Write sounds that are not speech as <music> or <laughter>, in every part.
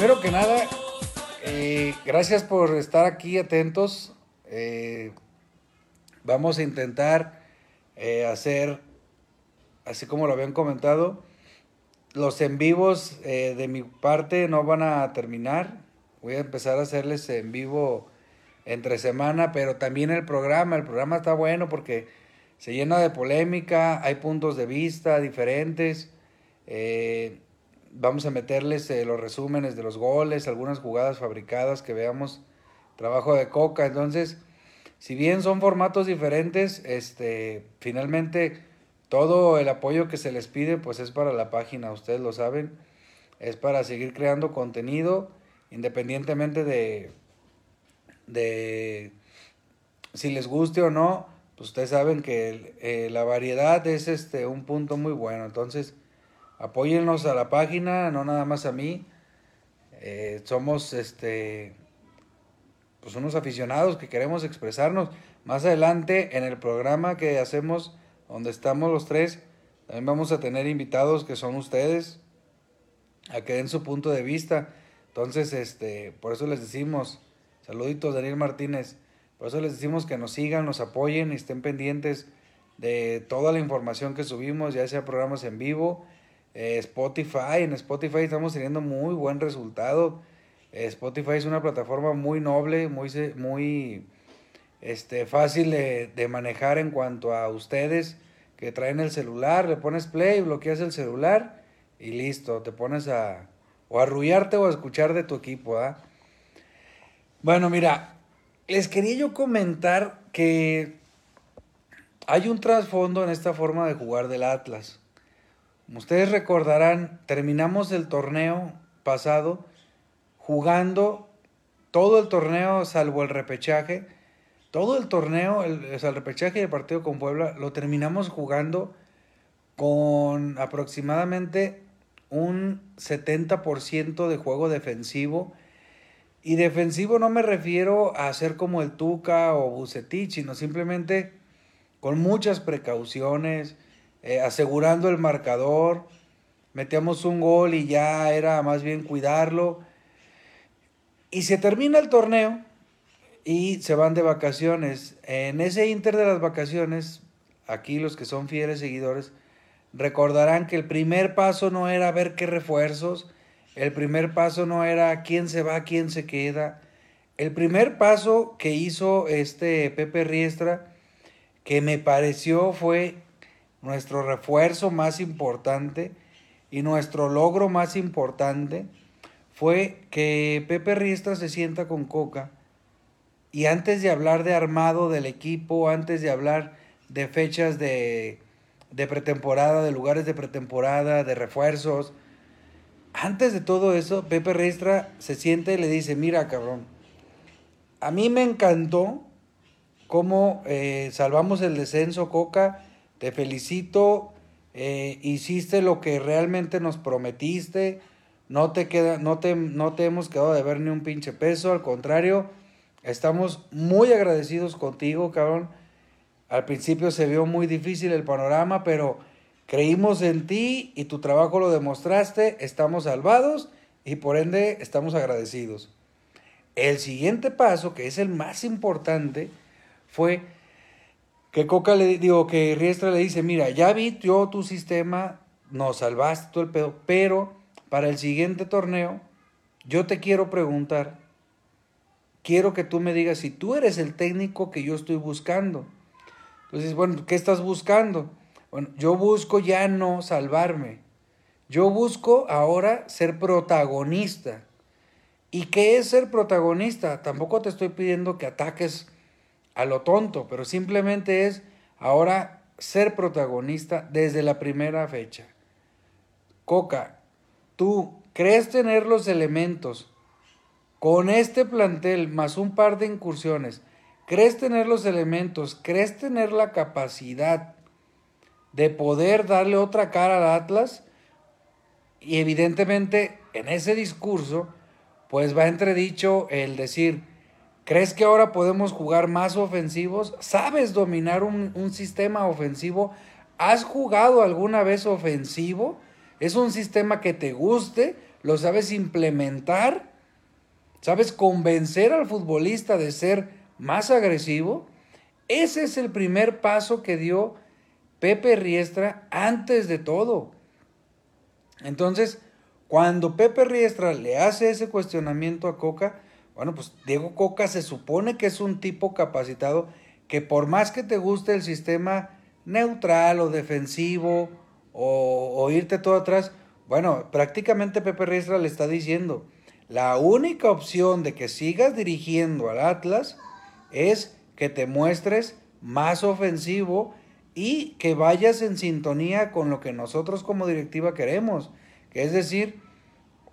primero que nada, eh, gracias por estar aquí atentos. Eh, vamos a intentar eh, hacer, así como lo habían comentado, los en vivos de mi parte no van a terminar. Voy a empezar a hacerles en vivo entre semana, pero también el programa. El programa está bueno porque se llena de polémica, hay puntos de vista diferentes. Vamos a meterles los resúmenes de los goles, algunas jugadas fabricadas que veamos, trabajo de coca. Entonces, si bien son formatos diferentes, este, finalmente todo el apoyo que se les pide pues es para la página, ustedes lo saben, es para seguir creando contenido independientemente de, de si les guste o no, pues ustedes saben que eh, la variedad es este un punto muy bueno, entonces apóyennos a la página, no nada más a mí, eh, somos este pues unos aficionados que queremos expresarnos. Más adelante en el programa que hacemos, donde estamos los tres, también vamos a tener invitados que son ustedes, a que den su punto de vista. Entonces, este, por eso les decimos, saluditos Daniel Martínez, por eso les decimos que nos sigan, nos apoyen y estén pendientes de toda la información que subimos, ya sea programas en vivo, eh, Spotify, en Spotify estamos teniendo muy buen resultado Spotify es una plataforma muy noble, muy, muy este, fácil de, manejar en cuanto a ustedes que traen el celular, le pones play, bloqueas el celular y listo, te pones a o arrullarte o a escuchar de tu equipo. ¿ah? Bueno, mira, les quería yo comentar que hay un trasfondo en esta forma de jugar del Atlas. Como ustedes recordarán, terminamos el torneo pasado jugando todo el torneo, salvo el repechaje, todo el torneo, el, el repechaje y el partido con Puebla, lo terminamos jugando con aproximadamente un 70% de juego defensivo. Y defensivo no me refiero a ser como el Tuca o Bucetich, sino simplemente con muchas precauciones, eh, asegurando el marcador. Metíamos un gol y ya era más bien cuidarlo. Y se termina el torneo y se van de vacaciones. En ese inter de las vacaciones, aquí los que son fieles seguidores, recordarán que el primer paso no era ver qué refuerzos, el primer paso no era quién se va, quién se queda. El primer paso que hizo este Pepe Riestra, que me pareció fue nuestro refuerzo más importante y nuestro logro más importante, fue que Pepe Riestra se sienta con Coca y antes de hablar de armado del equipo, antes de hablar de fechas de, de pretemporada, de lugares de pretemporada, de refuerzos, antes de todo eso, Pepe Riestra se siente y le dice, mira cabrón, a mí me encantó cómo eh, salvamos el descenso, Coca, te felicito, eh, hiciste lo que realmente nos prometiste, no te, queda, no, te, no te hemos quedado de ver ni un pinche peso, al contrario, estamos muy agradecidos contigo, cabrón. Al principio se vio muy difícil el panorama, pero creímos en ti y tu trabajo lo demostraste, estamos salvados y por ende estamos agradecidos. El siguiente paso, que es el más importante, fue que Coca le digo que Riestra le dice, mira, ya vi tu sistema, nos salvaste todo el pedo, pero para el siguiente torneo, yo te quiero preguntar, quiero que tú me digas si tú eres el técnico que yo estoy buscando. Entonces, bueno, ¿qué estás buscando? Bueno, yo busco ya no salvarme. Yo busco ahora ser protagonista. ¿Y qué es ser protagonista? Tampoco te estoy pidiendo que ataques a lo tonto, pero simplemente es ahora ser protagonista desde la primera fecha. Coca, tú crees tener los elementos con este plantel más un par de incursiones, crees tener los elementos, crees tener la capacidad de poder darle otra cara al Atlas y evidentemente en ese discurso pues va entredicho el decir, ¿crees que ahora podemos jugar más ofensivos? ¿Sabes dominar un, un sistema ofensivo? ¿Has jugado alguna vez ofensivo? es un sistema que te guste, lo sabes implementar, sabes convencer al futbolista de ser más agresivo, ese es el primer paso que dio Pepe Riestra antes de todo. Entonces, cuando Pepe Riestra le hace ese cuestionamiento a Coca, bueno, pues Diego Coca se supone que es un tipo capacitado que por más que te guste el sistema neutral o defensivo o, irte todo atrás, bueno, prácticamente Pepe Riestra le está diciendo, la única opción de que sigas dirigiendo al Atlas es que te muestres más ofensivo y que vayas en sintonía con lo que nosotros como directiva queremos, que es decir,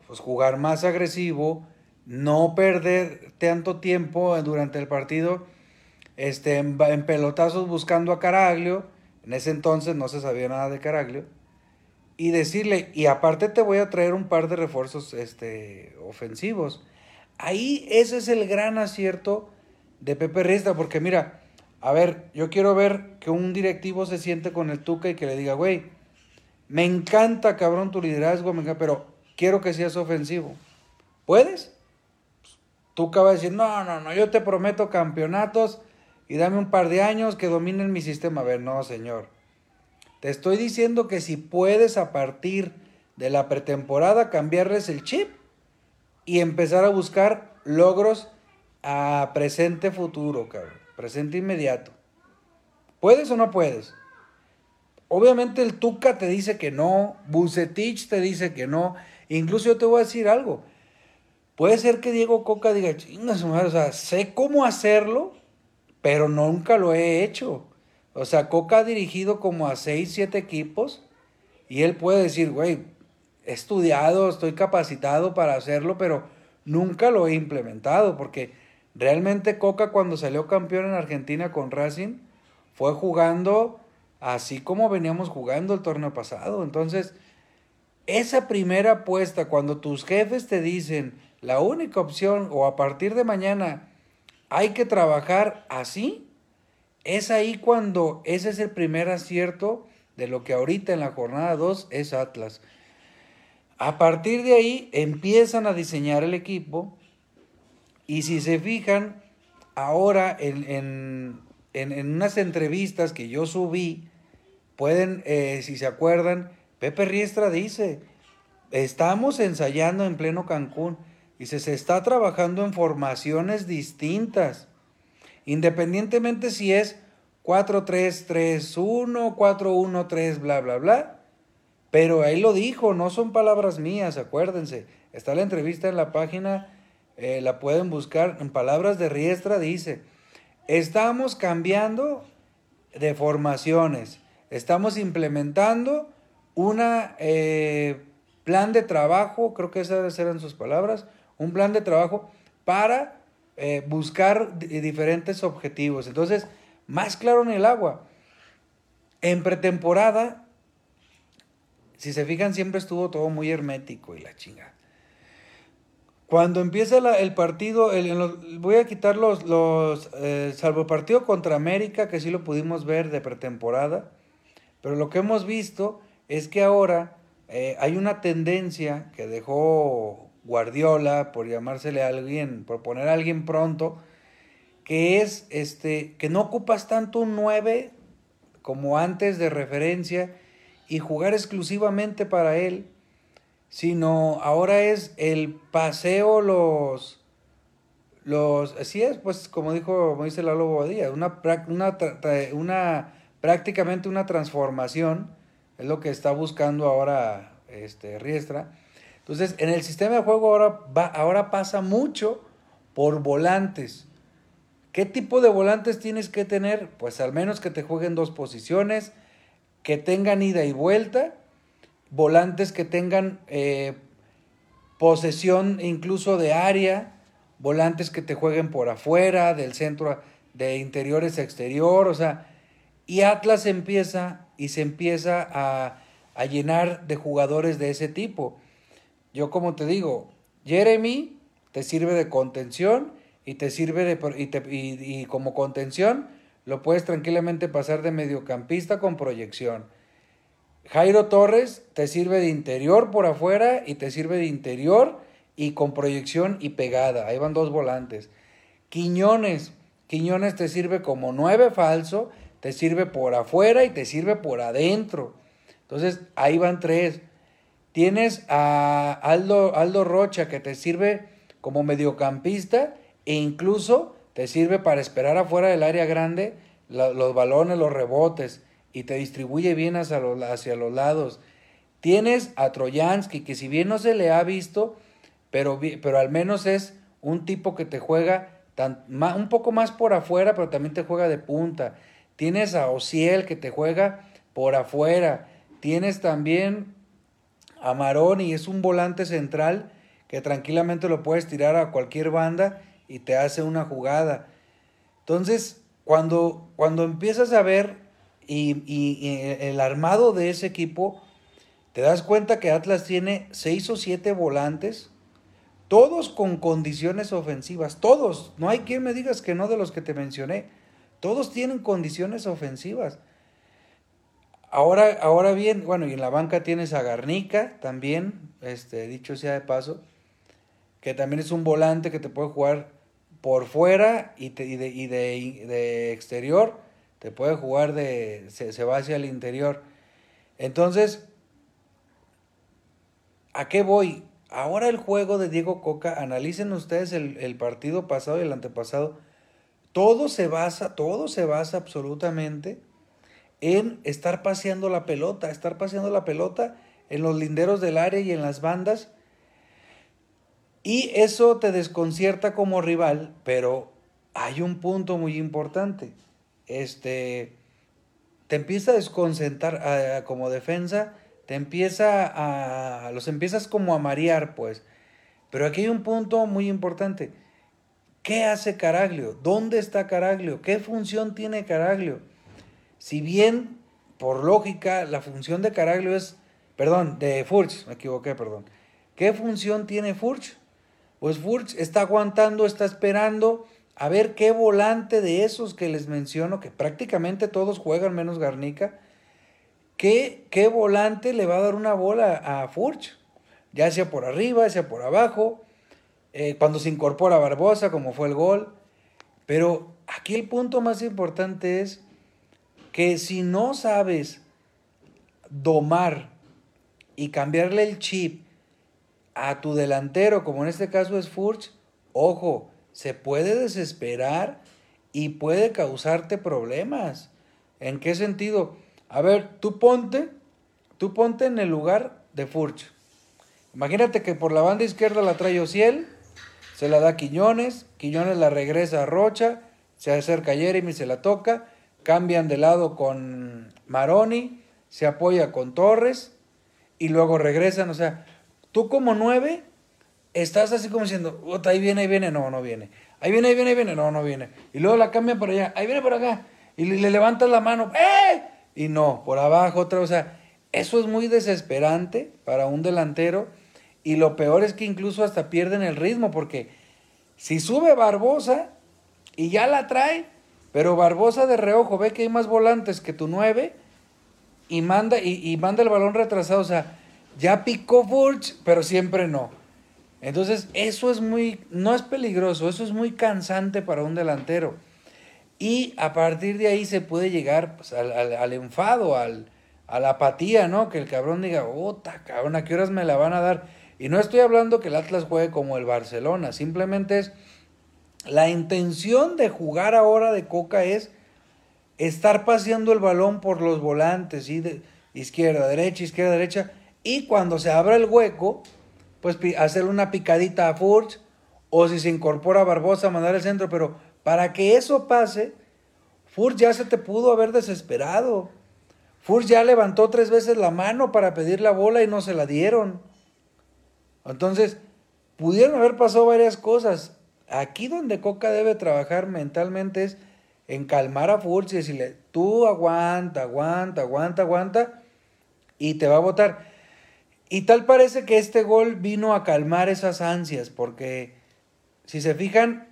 pues jugar más agresivo, no perder tanto tiempo durante el partido este, en, pelotazos buscando a Caraglio, en ese entonces no se sabía nada de Caraglio, y decirle, y aparte te voy a traer un par de refuerzos este, ofensivos. Ahí ese es el gran acierto de Pepe Rista, porque mira, a ver, yo quiero ver que un directivo se siente con el Tuca y que le diga, güey, me encanta, cabrón, tu liderazgo, pero quiero que seas ofensivo. ¿Puedes? Tuca va a decir, no, no, no, yo te prometo campeonatos y dame un par de años que dominen mi sistema. A ver, no, señor. Te estoy diciendo que si puedes a partir de la pretemporada cambiarles el chip y empezar a buscar logros a presente futuro, cabrón. Presente inmediato. ¿Puedes o no puedes? Obviamente el Tuca te dice que no, Bucetich te dice que no. Incluso yo te voy a decir algo. Puede ser que Diego Coca diga, chingas, o sea, sé cómo hacerlo, pero nunca lo he hecho. O sea, Coca ha dirigido como a 6, 7 equipos y él puede decir, güey, he estudiado, estoy capacitado para hacerlo, pero nunca lo he implementado porque realmente Coca cuando salió campeón en Argentina con Racing fue jugando así como veníamos jugando el torneo pasado. Entonces, esa primera apuesta, cuando tus jefes te dicen la única opción o a partir de mañana hay que trabajar así, es ahí cuando ese es el primer acierto de lo que ahorita en la jornada 2 es Atlas. A partir de ahí empiezan a diseñar el equipo y si se fijan, ahora en, en, unas entrevistas que yo subí, pueden, eh, si se acuerdan, Pepe Riestra dice, estamos ensayando en pleno Cancún. Dice, se está trabajando en formaciones distintas. Independientemente si es 4-3-3-1, 4-1-3, bla, bla, bla. Pero ahí lo dijo, no son palabras mías, acuérdense. Está la entrevista en la página, eh, la pueden buscar. En palabras de Riestra dice, estamos cambiando de formaciones. Estamos implementando una eh, plan de trabajo, creo que esas eran sus palabras, un plan de trabajo para eh, buscar diferentes objetivos. Entonces, más claro en el agua. En pretemporada, si se fijan, siempre estuvo todo muy hermético y la chinga. Cuando empieza el partido, voy a quitar los, los eh, salvo el partido contra América, que sí lo pudimos ver de pretemporada, pero lo que hemos visto es que ahora eh, hay una tendencia que dejó Guardiola, por llamársele a alguien, por poner a alguien pronto, que es este, que no ocupas tanto un 9 como antes de referencia y jugar exclusivamente para él, sino ahora es el paseo, los, los, así es, pues como dijo, como dice Lalo Bobadilla, una, una, una, prácticamente una transformación, es lo que está buscando ahora este, Riestra, entonces, en el sistema de juego ahora, va, ahora pasa mucho por volantes. ¿Qué tipo de volantes tienes que tener? Pues al menos que te jueguen dos posiciones, que tengan ida y vuelta, volantes que tengan eh, posesión incluso de área, volantes que te jueguen por afuera, del centro, de interiores a exterior, o sea, y Atlas empieza y se empieza a, a llenar de jugadores de ese tipo. Yo como te digo, Jeremy te sirve de contención y te sirve de y, como contención lo puedes tranquilamente pasar de mediocampista con proyección. Jairo Torres te sirve de interior por afuera y te sirve de interior y con proyección y pegada. Ahí van dos volantes. Quiñones. Quiñones te sirve como nueve falso, te sirve por afuera y te sirve por adentro. Entonces, ahí van tres. Tienes a Aldo, Aldo Rocha que te sirve como mediocampista e incluso te sirve para esperar afuera del área grande los balones, los rebotes y te distribuye bien hacia los, hacia los lados. Tienes a Trojansky, que si bien no se le ha visto, pero, pero al menos es un tipo que te juega un poco más por afuera, pero también te juega de punta. Tienes a Ociel, que te juega por afuera. Tienes también a Maroni, es un volante central que tranquilamente lo puedes tirar a cualquier banda y te hace una jugada. Entonces, cuando, cuando empiezas a ver y, el armado de ese equipo, te das cuenta que Atlas tiene seis o siete volantes, todos con condiciones ofensivas, todos, no hay quien me digas que no de los que te mencioné, todos tienen condiciones ofensivas. Ahora, ahora bien, bueno, y en la banca tienes a Garnica también, este, dicho sea de paso, que también es un volante que te puede jugar por fuera y, de, exterior, te puede jugar de, se, va hacia el interior. Entonces, ¿a qué voy? Ahora el juego de Diego Coca, analicen ustedes el, el partido pasado y el antepasado, todo se basa, todo se basa absolutamente en estar paseando la pelota, estar paseando la pelota en los linderos del área y en las bandas y eso te desconcierta como rival, pero hay un punto muy importante. Este, te empieza a desconcentrar como defensa, te empieza a, los empiezas como a marear, pues. Pero aquí hay un punto muy importante. ¿Qué hace Caraglio? ¿Dónde está Caraglio? ¿Qué función tiene Caraglio? Si bien, por lógica, la función de Caraglio es, perdón, de Furch, me equivoqué, perdón. ¿Qué función tiene Furch? Pues Furch está aguantando, está esperando a ver qué volante de esos que les menciono, que prácticamente todos juegan menos Garnica, qué, qué volante le va a dar una bola a Furch, ya sea por arriba, sea por abajo, eh, cuando se incorpora Barbosa, como fue el gol. Pero aquí el punto más importante es que si no sabes domar y cambiarle el chip a tu delantero, como en este caso es Furch, ojo, se puede desesperar y puede causarte problemas. ¿En qué sentido? A ver, tú ponte, tú ponte en el lugar de Furch. Imagínate que por la banda izquierda la trae Ociel, se la da Quiñones, Quiñones la regresa a Rocha, se acerca Jeremy, se la toca, cambian de lado con Maroni, se apoya con Torres y luego regresan, o sea, Tú como nueve estás así como diciendo, ahí viene, ahí viene, no, no viene. Ahí viene, ahí viene, ahí viene, no, no viene. Y luego la cambia por allá, ahí viene por acá. Y le, levantas la mano, ¡eh! Y no, por abajo otra, o sea, eso es muy desesperante para un delantero. Y lo peor es que incluso hasta pierden el ritmo, porque si sube Barbosa y ya la trae, pero Barbosa de reojo ve que hay más volantes que tu nueve y manda, y, y manda el balón retrasado, o sea, ya picó Furch, pero siempre no. Entonces, eso es muy, no es peligroso, eso es muy cansante para un delantero. Y a partir de ahí se puede llegar pues, al, enfado, al, a la apatía, ¿no? Que el cabrón diga, ¡Ota, cabrón, ¿a qué horas me la van a dar? Y no estoy hablando que el Atlas juegue como el Barcelona, simplemente es la intención de jugar ahora de Coca es estar paseando el balón por los volantes, ¿sí? de izquierda, derecha, izquierda, derecha, y cuando se abra el hueco, pues hacer una picadita a Furch o si se incorpora a Barbosa, mandar el centro. Pero para que eso pase, Furch ya se te pudo haber desesperado. Furch ya levantó tres veces la mano para pedir la bola y no se la dieron. Entonces, pudieron haber pasado varias cosas. Aquí donde Coca debe trabajar mentalmente es en calmar a Furch y decirle, tú aguanta, aguanta, aguanta, aguanta, y te va a votar. Y tal parece que este gol vino a calmar esas ansias, porque si se fijan,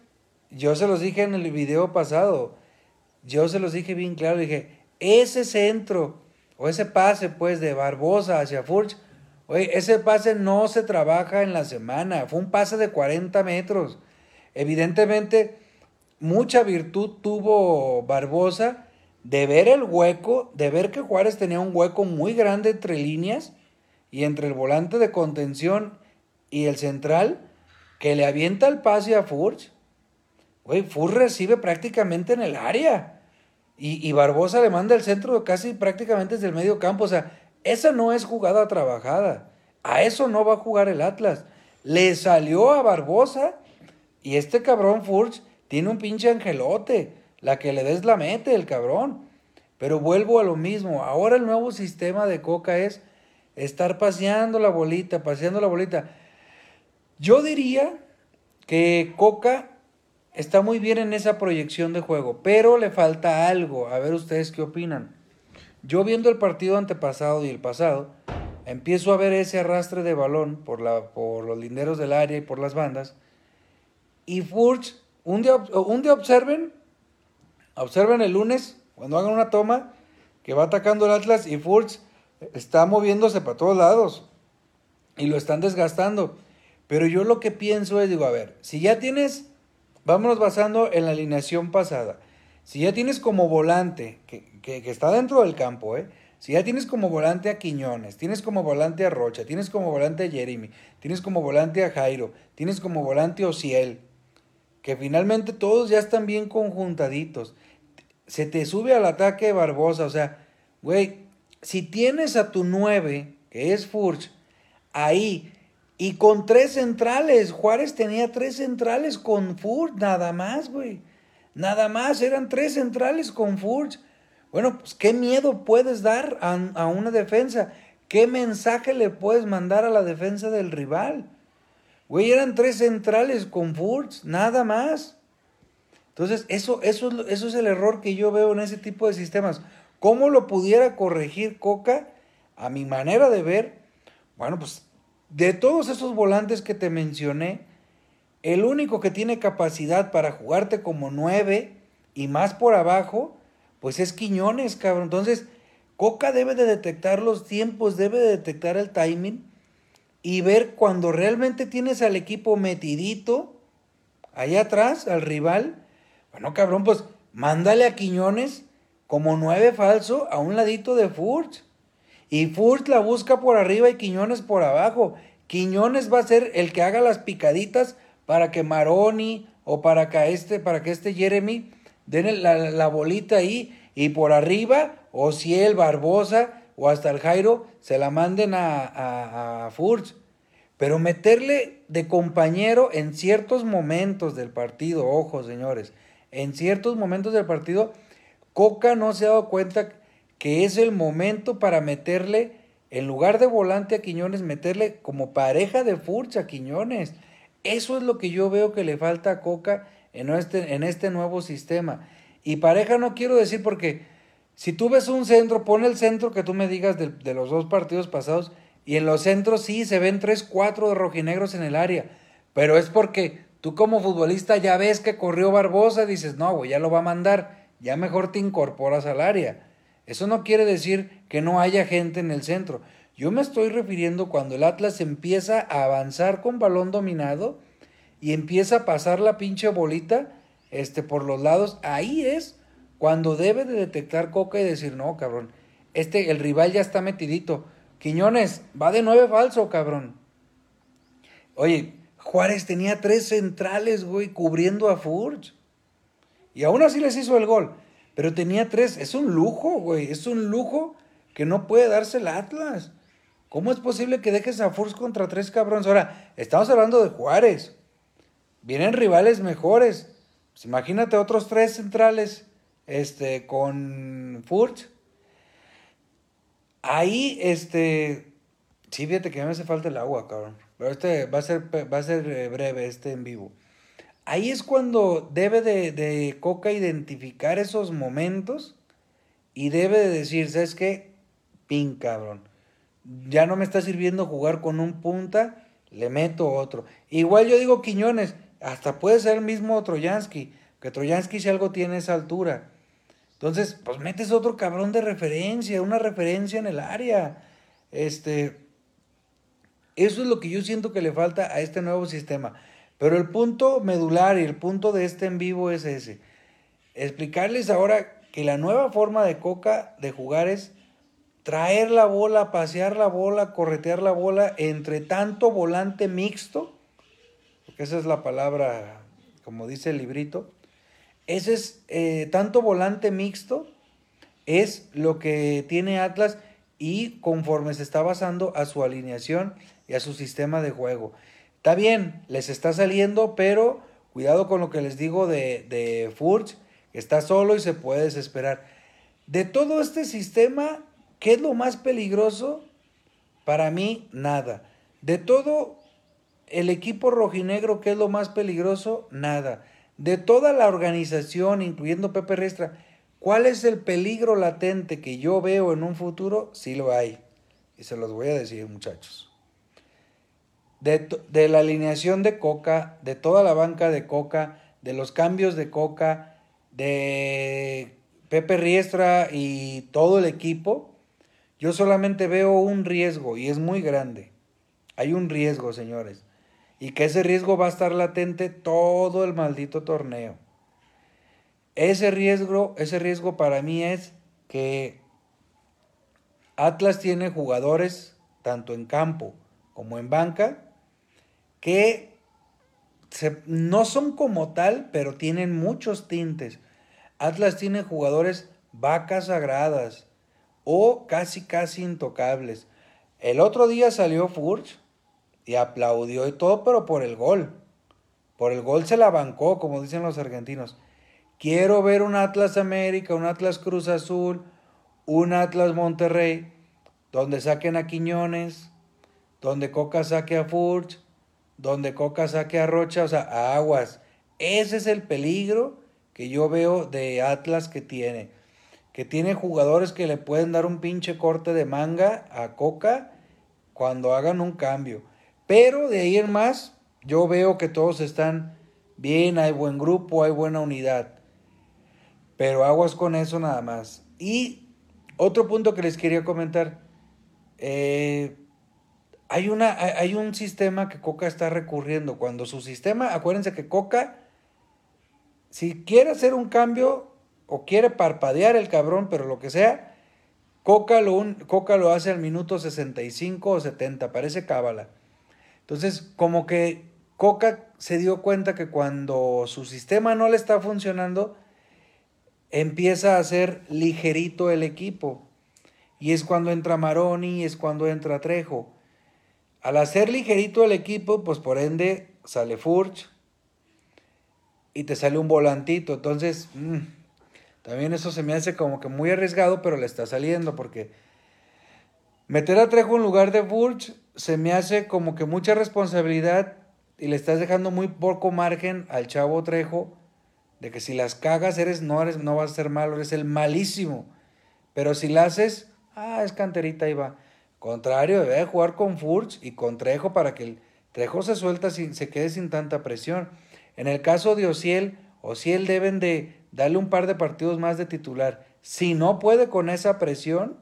yo se los dije en el video pasado, yo se los dije bien claro, dije, ese centro o ese pase pues de Barbosa hacia Furch, oye, ese pase no se trabaja en la semana, fue un pase de 40 metros. Evidentemente, mucha virtud tuvo Barbosa de ver el hueco, de ver que Juárez tenía un hueco muy grande entre líneas y entre el volante de contención y el central, que le avienta el pase a Furch. Güey, Furch recibe prácticamente en el área. Y, Barbosa le manda el centro casi prácticamente desde el medio campo. O sea, esa no es jugada trabajada. A eso no va a jugar el Atlas. Le salió a Barbosa y este cabrón Furch tiene un pinche angelote. La que le des la mete, el cabrón. Pero vuelvo a lo mismo. Ahora el nuevo sistema de Coca es estar paseando la bolita, paseando la bolita. Yo diría que Coca está muy bien en esa proyección de juego, pero le falta algo. A ver ustedes qué opinan. Yo viendo el partido antepasado y el pasado, empiezo a ver ese arrastre de balón por, la, por los linderos del área y por las bandas. Y Furch, un día, un día observen, observen el lunes, cuando hagan una toma, que va atacando el Atlas y Furch está moviéndose para todos lados. Y lo están desgastando. Pero yo lo que pienso es, digo, a ver, si ya tienes vámonos basando en la alineación pasada. Si ya tienes como volante, que, está dentro del campo, ¿eh? Si ya tienes como volante a Quiñones, tienes como volante a Rocha, tienes como volante a Jeremy, tienes como volante a Jairo, tienes como volante a Ociel, que finalmente todos ya están bien conjuntaditos. Se te sube al ataque Barbosa, o sea, güey, si tienes a tu 9, que es Furch, ahí y con tres centrales. Juárez tenía tres centrales con Furch, nada más, güey. Nada más, eran tres centrales con Furch. Bueno, pues qué miedo puedes dar a, una defensa. ¿Qué mensaje le puedes mandar a la defensa del rival? Güey, eran tres centrales con Furch, nada más. Entonces, eso, eso, eso es el error que yo veo en ese tipo de sistemas. ¿Cómo lo pudiera corregir Coca? A mi manera de ver, bueno, pues de todos esos volantes que te mencioné, el único que tiene capacidad para jugarte como nueve y más por abajo, pues es Quiñones, cabrón. Entonces, Coca debe de detectar los tiempos, debe de detectar el timing y ver cuando realmente tienes al equipo metidito allá atrás, al rival. Bueno, cabrón, pues mándale a Quiñones como nueve falso a un ladito de Furch. Y Furch la busca por arriba y Quiñones por abajo. Quiñones va a ser el que haga las picaditas para que Maroni o para que este, para que este Jeremy den la, bolita ahí y por arriba, o si el Barbosa o hasta el Jairo se la manden a, a, Furch. Pero meterle de compañero en ciertos momentos del partido, ojo señores, en ciertos momentos del partido, Coca no se ha dado cuenta que es el momento para meterle, en lugar de volante a Quiñones, meterle como pareja de Furch a Quiñones. Eso es lo que yo veo que le falta a Coca en este, en este nuevo sistema. Y pareja no quiero decir porque si tú ves un centro, pon el centro que tú me digas de, de los dos partidos pasados, y en los centros sí se ven tres, cuatro de rojinegros en el área, pero es porque tú como futbolista ya ves que corrió Barbosa, dices, no, güey, ya lo va a mandar, ya mejor te incorporas al área. Eso no quiere decir que no haya gente en el centro. Yo me estoy refiriendo cuando el Atlas empieza a avanzar con balón dominado y empieza a pasar la pinche bolita este, por los lados. Ahí es cuando debe de detectar Coca y decir, no, cabrón, este, el rival ya está metidito. Quiñones, va de nueve falso, cabrón. Oye, Juárez tenía tres centrales, güey, cubriendo a Furch. Y aún así les hizo el gol. Pero tenía tres. Es un lujo, güey. Es un lujo que no puede darse el Atlas. ¿Cómo es posible que dejes a Furch contra tres cabrones? Ahora, estamos hablando de Juárez. Vienen rivales mejores. Pues imagínate otros tres centrales este, con Furch. Ahí, este. Sí, fíjate que me hace falta el agua, cabrón. Pero este va a ser, va a ser eh, breve, este en vivo. Ahí es cuando debe de, Coca identificar esos momentos y debe de decir, ¿sabes qué? Pin, cabrón. Ya no me está sirviendo jugar con un punta, le meto otro. Igual yo digo Quiñones, hasta puede ser el mismo Troyansky, que Troyansky si algo tiene esa altura. Entonces, pues metes otro cabrón de referencia, una referencia en el área. Este, eso es lo que yo siento que le falta a este nuevo sistema. Pero el punto medular y el punto de este en vivo es ese. Explicarles ahora que la nueva forma de Coca de jugar es traer la bola, pasear la bola, corretear la bola entre tanto volante mixto, porque esa es la palabra, como dice el librito, ese es eh, tanto volante mixto, es lo que tiene Atlas y conforme se está basando a su alineación y a su sistema de juego. Está bien, les está saliendo, pero cuidado con lo que les digo de, de Furch, que está solo y se puede desesperar. De todo este sistema, ¿qué es lo más peligroso? Para mí, nada. De todo el equipo rojinegro, ¿qué es lo más peligroso? Nada. De toda la organización, incluyendo Pepe Restra, ¿cuál es el peligro latente que yo veo en un futuro? Sí lo hay. Y se los voy a decir, muchachos de, la alineación de Coca, de toda la banca de Coca, de los cambios de Coca, de Pepe Riestra y todo el equipo, yo solamente veo un riesgo y es muy grande. Hay un riesgo, señores. Y que ese riesgo va a estar latente todo el maldito torneo. Ese riesgo, ese riesgo para mí es que Atlas tiene jugadores tanto en campo como en banca que no son como tal, pero tienen muchos tintes. Atlas tiene jugadores vacas sagradas o casi casi intocables. El otro día salió Furch y aplaudió y todo, pero por el gol. Por el gol se la bancó, como dicen los argentinos. Quiero ver un Atlas América, un Atlas Cruz Azul, un Atlas Monterrey, donde saquen a Quiñones, donde Coca saque a Furch, donde Coca saque a Rocha, o sea, a aguas. Ese es el peligro que yo veo de Atlas que tiene. Que tiene jugadores que le pueden dar un pinche corte de manga a Coca cuando hagan un cambio. Pero de ahí en más, yo veo que todos están bien, hay buen grupo, hay buena unidad. Pero aguas con eso nada más. Y otro punto que les quería comentar. Eh, hay, una, hay un sistema que Coca está recurriendo. Cuando su sistema, acuérdense que Coca, si quiere hacer un cambio o quiere parpadear el cabrón, pero lo que sea, Coca lo, Coca lo hace al minuto 65 o 70, parece cábala. Entonces, como que Coca se dio cuenta que cuando su sistema no le está funcionando, empieza a hacer ligerito el equipo. Y es cuando entra Maroni, es cuando entra Trejo. Al hacer ligerito el equipo, pues por ende sale Furch y te sale un volantito. Entonces, mm, también eso se me hace como que muy arriesgado, pero le está saliendo porque meter a Trejo en lugar de Furch se me hace como que mucha responsabilidad y le estás dejando muy poco margen al chavo Trejo de que si las cagas eres no eres no vas a ser malo, eres el malísimo. Pero si la haces, ah, es canterita y va. Contrario, debe jugar con Furch y con Trejo para que el Trejo se suelta sin, se quede sin tanta presión. En el caso de Ociel, Ociel deben de darle un par de partidos más de titular. Si no puede con esa presión,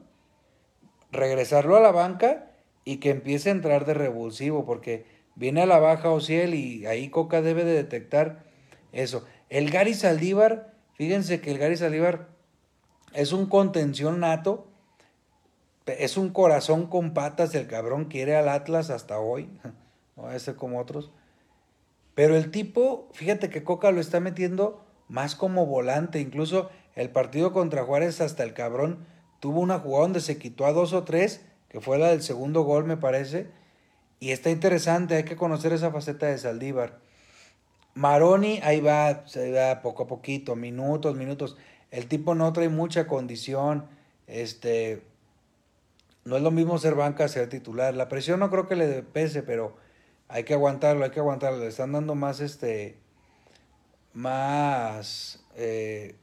regresarlo a la banca y que empiece a entrar de revulsivo, porque viene a la baja Ociel y ahí Coca debe de detectar eso. El Gary Saldívar, fíjense que el Gary Saldívar es un contención nato, es un corazón con patas, el cabrón quiere al Atlas hasta hoy, <laughs> no va a ser como otros. Pero el tipo, fíjate que Coca lo está metiendo más como volante, incluso el partido contra Juárez hasta el cabrón tuvo una jugada donde se quitó a dos o tres, que fue la del segundo gol me parece, y está interesante, hay que conocer esa faceta de Saldívar. Maroni, ahí va, se va poco a poquito, minutos, minutos. El tipo no trae mucha condición, este, no es lo mismo ser banca ser titular. La presión no creo que le pese, pero hay que aguantarlo, hay que aguantarlo. Le están dando más, este, más, eh,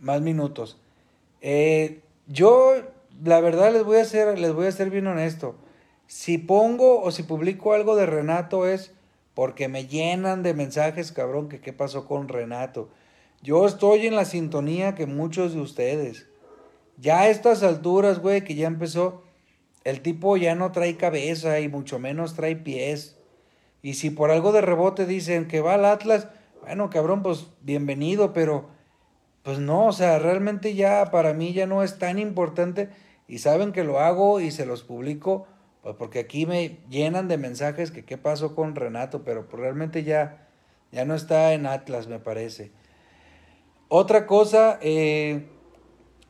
más minutos. Eh, yo, la verdad, les voy a ser, les voy a ser bien honesto. Si pongo o si publico algo de Renato es porque me llenan de mensajes, cabrón, que qué pasó con Renato. Yo estoy en la sintonía que muchos de ustedes. Ya a estas alturas, güey, que ya empezó, el tipo ya no trae cabeza y mucho menos trae pies. Y si por algo de rebote dicen que va al Atlas, bueno, cabrón, pues bienvenido, pero pues no, o sea, realmente ya para mí ya no es tan importante y saben que lo hago y se los publico, pues porque aquí me llenan de mensajes que qué pasó con Renato, pero pues realmente ya, ya no está en Atlas, me parece. Otra cosa, eh,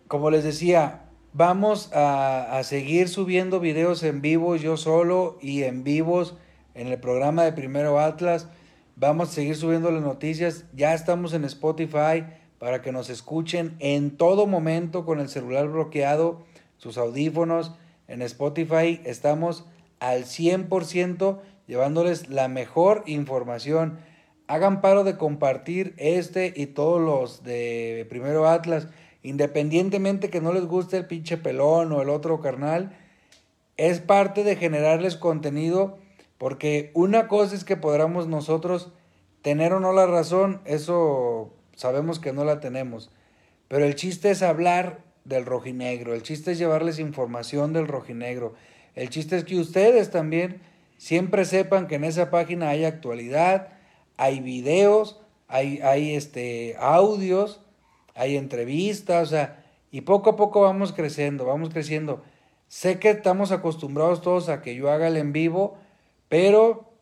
como les decía, vamos a, a, seguir subiendo videos en vivo yo solo y en vivos en el programa de Primero Atlas. Vamos a seguir subiendo las noticias. Ya estamos en Spotify para que nos escuchen en todo momento con el celular bloqueado, sus audífonos. En Spotify estamos al 100% llevándoles la mejor información. Hagan paro de compartir este y todos los de Primero Atlas, independientemente que no les guste el pinche pelón o el otro carnal. Es parte de generarles contenido porque una cosa es que podamos nosotros tener o no la razón, eso sabemos que no la tenemos. Pero el chiste es hablar del rojinegro, el chiste es llevarles información del rojinegro. El chiste es que ustedes también siempre sepan que en esa página hay actualidad, hay videos, hay, hay este, audios, hay entrevistas, o sea, y poco a poco vamos creciendo, vamos creciendo. Sé que estamos acostumbrados todos a que yo haga el en vivo, pero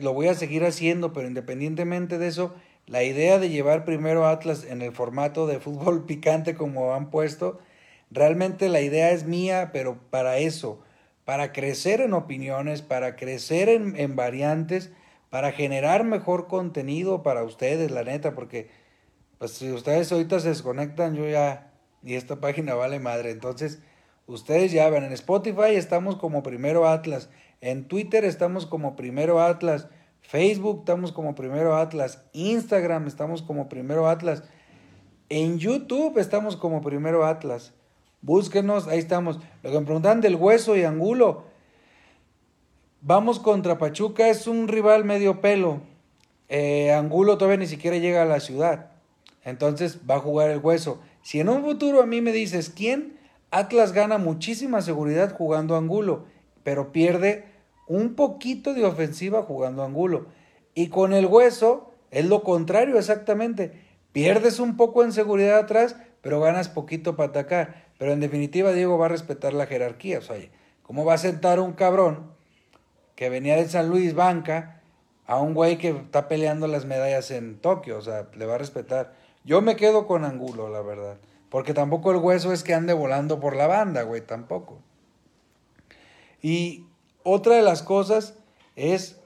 lo voy a seguir haciendo, pero independientemente de eso, la idea de llevar primero Atlas en el formato de fútbol <laughs> picante como han puesto, realmente la idea es mía, pero para eso, para crecer en opiniones, para crecer en, en variantes, para generar mejor contenido para ustedes, la neta, porque pues si ustedes ahorita se desconectan, yo ya, y esta página vale madre, entonces ustedes ya ven, en Spotify estamos como primero Atlas, en Twitter estamos como Primero Atlas. Facebook estamos como Primero Atlas. Instagram estamos como Primero Atlas. En YouTube estamos como Primero Atlas. Búsquenos, ahí estamos. Lo que me preguntan del hueso y angulo. Vamos contra Pachuca, es un rival medio pelo. Eh, angulo todavía ni siquiera llega a la ciudad. Entonces va a jugar el hueso. Si en un futuro a mí me dices quién, Atlas gana muchísima seguridad jugando Angulo, pero pierde un poquito de ofensiva jugando Angulo. Y con el hueso es lo contrario exactamente. Pierdes un poco en seguridad atrás, pero ganas poquito para atacar. Pero en definitiva, Diego va a respetar la jerarquía. O sea, ¿cómo va a sentar un cabrón que venía de San Luis Banca a un güey que está peleando las medallas en Tokio? O sea, le va a respetar. Yo me quedo con Angulo, la verdad. Porque tampoco el hueso es que ande volando por la banda, güey, tampoco. Y otra de las cosas es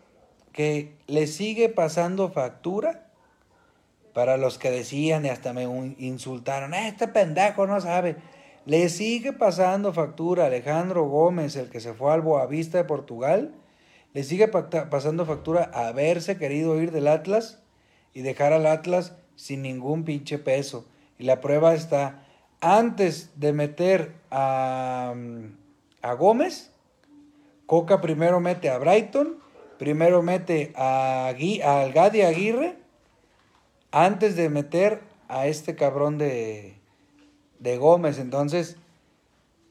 que le sigue pasando factura para los que decían y hasta me insultaron, ah, este pendejo no sabe. Le sigue pasando factura Alejandro Gómez, el que se fue al Boavista de Portugal. Le sigue pasando factura haberse querido ir del Atlas y dejar al Atlas sin ningún pinche peso. Y la prueba está, antes de meter a, a Gómez, Coca primero mete a Brighton, primero mete a, al Gadi Aguirre, antes de meter a este cabrón de, de Gómez. Entonces,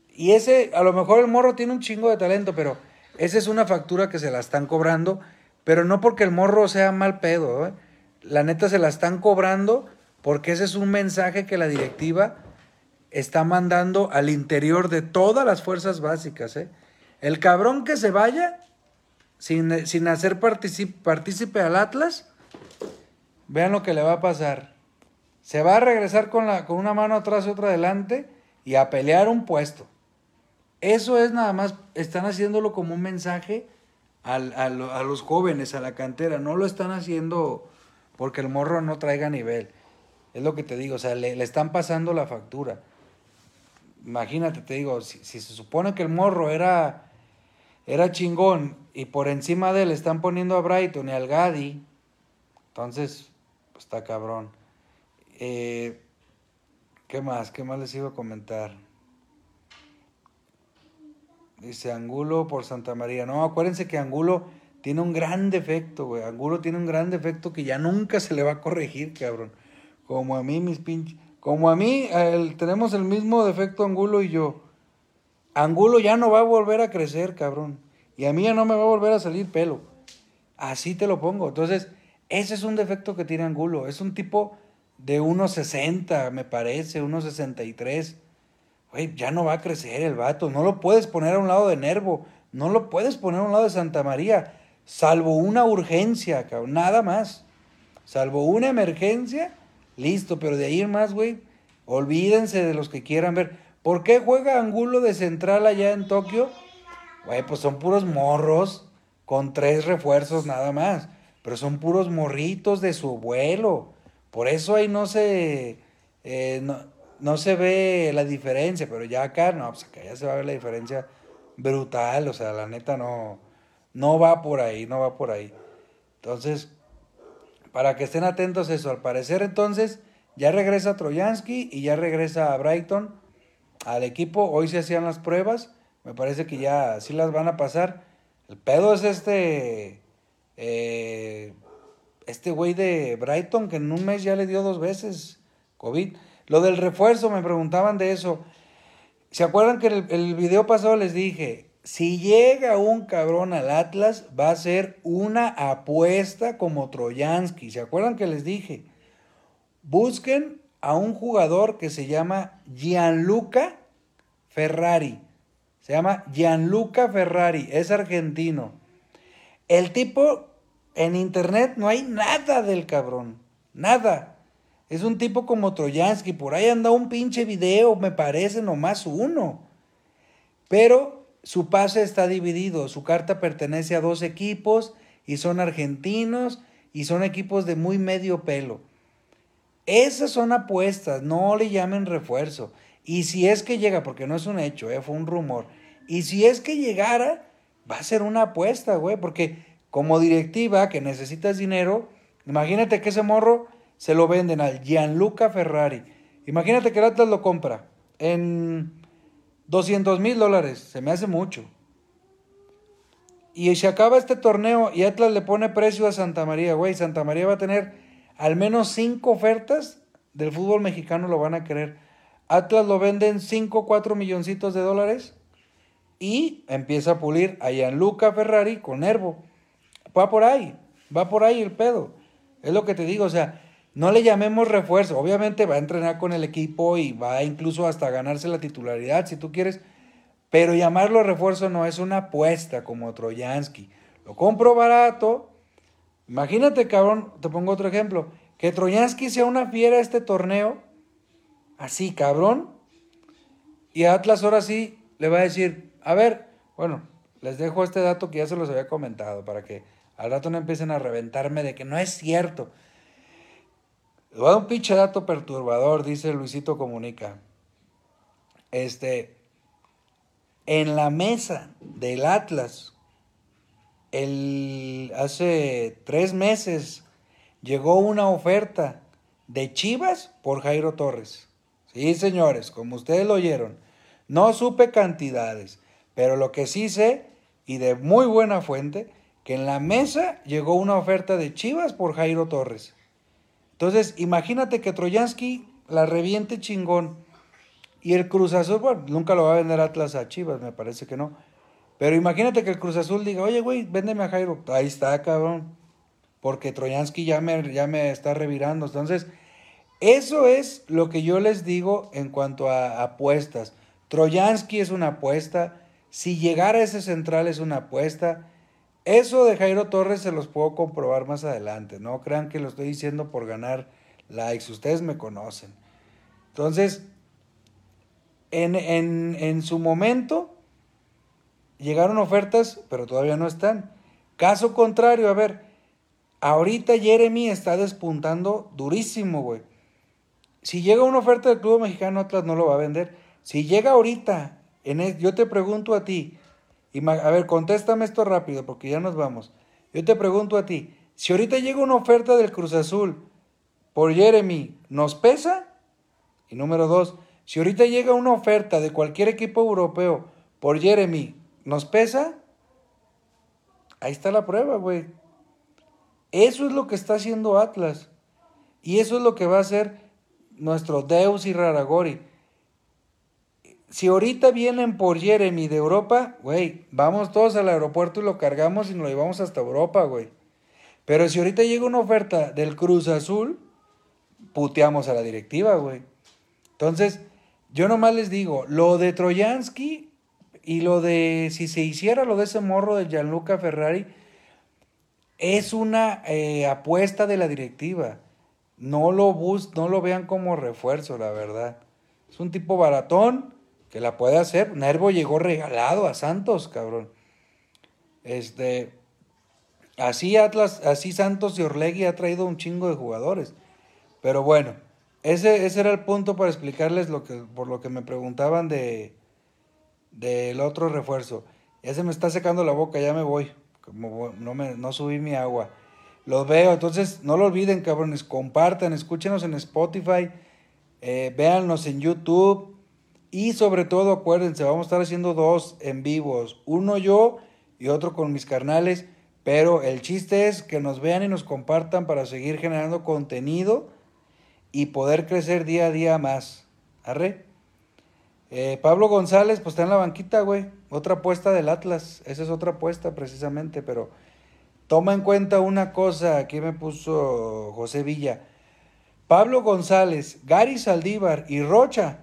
y ese, a lo mejor el morro tiene un chingo de talento, pero esa es una factura que se la están cobrando, pero no porque el morro sea mal pedo, ¿eh? la neta se la están cobrando porque ese es un mensaje que la directiva está mandando al interior de todas las fuerzas básicas, ¿eh? El cabrón que se vaya sin, sin hacer partícipe al Atlas, vean lo que le va a pasar. Se va a regresar con, la, con una mano atrás y otra adelante y a pelear un puesto. Eso es nada más, están haciéndolo como un mensaje a, los jóvenes, a la cantera. No lo están haciendo porque el morro no traiga nivel. Es lo que te digo, o sea, le, le están pasando la factura. Imagínate, te digo, si, se supone que el morro era era chingón y por encima de él están poniendo a Brighton y al Gadi, entonces pues, está cabrón. Eh, ¿Qué más? ¿Qué más les iba a comentar? Dice Angulo por Santa María. No, acuérdense que Angulo tiene un gran defecto, güey. Angulo tiene un gran defecto que ya nunca se le va a corregir, cabrón. Como a mí, mis pinches. Como a mí, tenemos el mismo defecto Angulo y yo. Angulo ya no va a volver a crecer, cabrón. Y a mí ya no me va a volver a salir pelo. Así te lo pongo. Entonces, ese es un defecto que tiene Angulo. Es un tipo de 1,60, me parece, 1,63. Güey, ya no va a crecer el vato. No lo puedes poner a un lado de Nervo. No lo puedes poner a un lado de Santa María. Salvo una urgencia, cabrón. Nada más. Salvo una emergencia, listo. Pero de ahí en más, güey, olvídense de los que quieran ver. ¿Por qué juega Angulo de central allá en Tokio? Güey, pues son puros morros con tres refuerzos nada más. Pero son puros morritos de su vuelo. Por eso ahí no se, eh, no, se ve la diferencia. Pero ya acá, no, pues acá ya se va a ver la diferencia brutal. O sea, la neta no, no va por ahí, no va por ahí. Entonces, para que estén atentos a eso. Al parecer entonces ya regresa Troyansky y ya regresa a Brighton al equipo. Hoy se hacían las pruebas. Me parece que ya sí las van a pasar. El pedo es este. Eh, este güey de Brighton que en un mes ya le dio dos veces COVID. Lo del refuerzo, me preguntaban de eso. ¿Se acuerdan que el, el video pasado les dije? Si llega un cabrón al Atlas, va a ser una apuesta como Troyansky. ¿Se acuerdan que les dije? Busquen a un jugador que se llama Gianluca Ferrari. Se llama Gianluca Ferrari, es argentino. El tipo, en internet no hay nada del cabrón, nada. Es un tipo como Troyansky, por ahí anda un pinche video, me parece nomás uno. Pero su pase está dividido, su carta pertenece a dos equipos y son argentinos y son equipos de muy medio pelo. Esas son apuestas, no le llamen refuerzo. Y si es que llega, porque no es un hecho, eh, fue un rumor. Y si es que llegara, va a ser una apuesta, güey, porque como directiva que necesitas dinero, imagínate que ese morro se lo venden al Gianluca Ferrari. Imagínate que el Atlas lo compra en 200 mil dólares, se me hace mucho. Y se acaba este torneo y Atlas le pone precio a Santa María, güey, Santa María va a tener al menos cinco ofertas del fútbol mexicano lo van a querer. Atlas lo venden 5, 4 milloncitos de dólares y empieza a pulir a Gianluca Ferrari con Nervo. Va por ahí, va por ahí el pedo. Es lo que te digo, o sea, no le llamemos refuerzo. Obviamente va a entrenar con el equipo y va incluso hasta ganarse la titularidad si tú quieres. Pero llamarlo refuerzo no es una apuesta como Troyansky. Lo compro barato. Imagínate, cabrón, te pongo otro ejemplo. Que Troyansky sea una fiera este torneo Así, cabrón. Y Atlas ahora sí le va a decir, a ver, bueno, les dejo este dato que ya se los había comentado para que al rato no empiecen a reventarme de que no es cierto. Les voy a dar un pinche dato perturbador, dice Luisito Comunica. Este, en la mesa del Atlas, el, hace tres meses llegó una oferta de Chivas por Jairo Torres. Sí, señores, como ustedes lo oyeron, no supe cantidades, pero lo que sí sé, y de muy buena fuente, que en la mesa llegó una oferta de Chivas por Jairo Torres. Entonces, imagínate que Troyansky la reviente chingón. Y el Cruz Azul, bueno, nunca lo va a vender Atlas a Chivas, me parece que no. Pero imagínate que el Cruz Azul diga, oye, güey, véndeme a Jairo. Ahí está, cabrón. Porque Troyansky ya me, ya me está revirando. Entonces, eso es lo que yo les digo en cuanto a apuestas. Troyansky es una apuesta. Si llegara a ese central es una apuesta. Eso de Jairo Torres se los puedo comprobar más adelante. No crean que lo estoy diciendo por ganar likes. Ustedes me conocen. Entonces, en, en su momento llegaron ofertas, pero todavía no están. Caso contrario, a ver, ahorita Jeremy está despuntando durísimo, güey. Si llega una oferta del club mexicano, Atlas no lo va a vender. Si llega ahorita, en yo te pregunto a ti, y a ver, contéstame esto rápido porque ya nos vamos. Yo te pregunto a ti, si ahorita llega una oferta del Cruz Azul por Jeremy, ¿nos pesa? Y número dos, si ahorita llega una oferta de cualquier equipo europeo por Jeremy, ¿nos pesa? Ahí está la prueba, güey. Eso es lo que está haciendo Atlas. Y eso es lo que va a hacer nuestro Deus y Raragori. Si ahorita vienen por Jeremy de Europa, güey, vamos todos al aeropuerto y lo cargamos y nos lo llevamos hasta Europa, güey. Pero si ahorita llega una oferta del Cruz Azul, puteamos a la directiva, güey. Entonces, yo nomás les digo, lo de Troyansky y lo de, si se hiciera lo de ese morro de Gianluca Ferrari, es una eh, apuesta de la directiva. No lo, bus no lo vean como refuerzo, la verdad. Es un tipo baratón que la puede hacer. Nervo llegó regalado a Santos, cabrón. Este, así Atlas, así Santos y Orlegui ha traído un chingo de jugadores. Pero bueno, ese, ese era el punto para explicarles lo que, por lo que me preguntaban de del otro refuerzo. Ya se me está secando la boca, ya me voy. Como no, me, no subí mi agua. Los veo, entonces no lo olviden, cabrones. Compartan, escúchenos en Spotify, eh, en YouTube. Y sobre todo, acuérdense, vamos a estar haciendo dos en vivos. Uno yo y otro con mis carnales. Pero el chiste es que nos vean y nos compartan para seguir generando contenido y poder crecer día a día más. ¿Arre? Eh, Pablo González, pues está en la banquita, güey. Otra apuesta del Atlas. Esa es otra apuesta precisamente, pero toma en cuenta una cosa. Aquí me puso José Villa. Pablo González, Gary Saldívar y Rocha.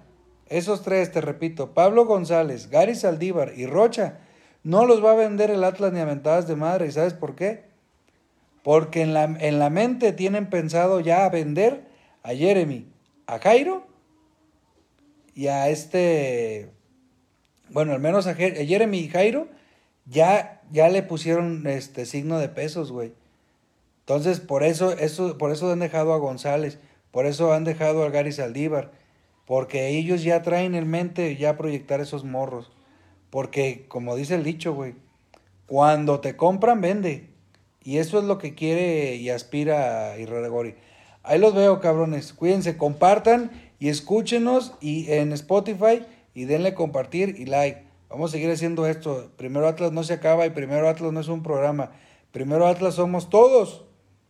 Esos tres, te repito. Pablo González, Gary Saldívar y Rocha. No los va a vender el Atlas ni a ventadas de madre. ¿Y sabes por qué? Porque en la, en la mente tienen pensado ya vender a Jeremy, a Jairo y a este, bueno, al menos a Jeremy y Jairo, ya, ya le pusieron este signo de pesos, güey. Entonces, por eso, eso, por eso han dejado a González, por eso han dejado a Gary Saldívar, porque ellos ya traen en mente ya proyectar esos morros. Porque, como dice el dicho, güey, cuando te compran, vende. Y eso es lo que quiere y aspira Irregori. Ahí los veo, cabrones. Cuídense, compartan y escúchenos y en Spotify y denle compartir y like. Vamos a seguir haciendo esto. Primero Atlas no se acaba y Primero Atlas no es un programa. Primero Atlas somos todos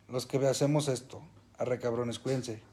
los que hacemos esto. Arre cabrones, cuídense.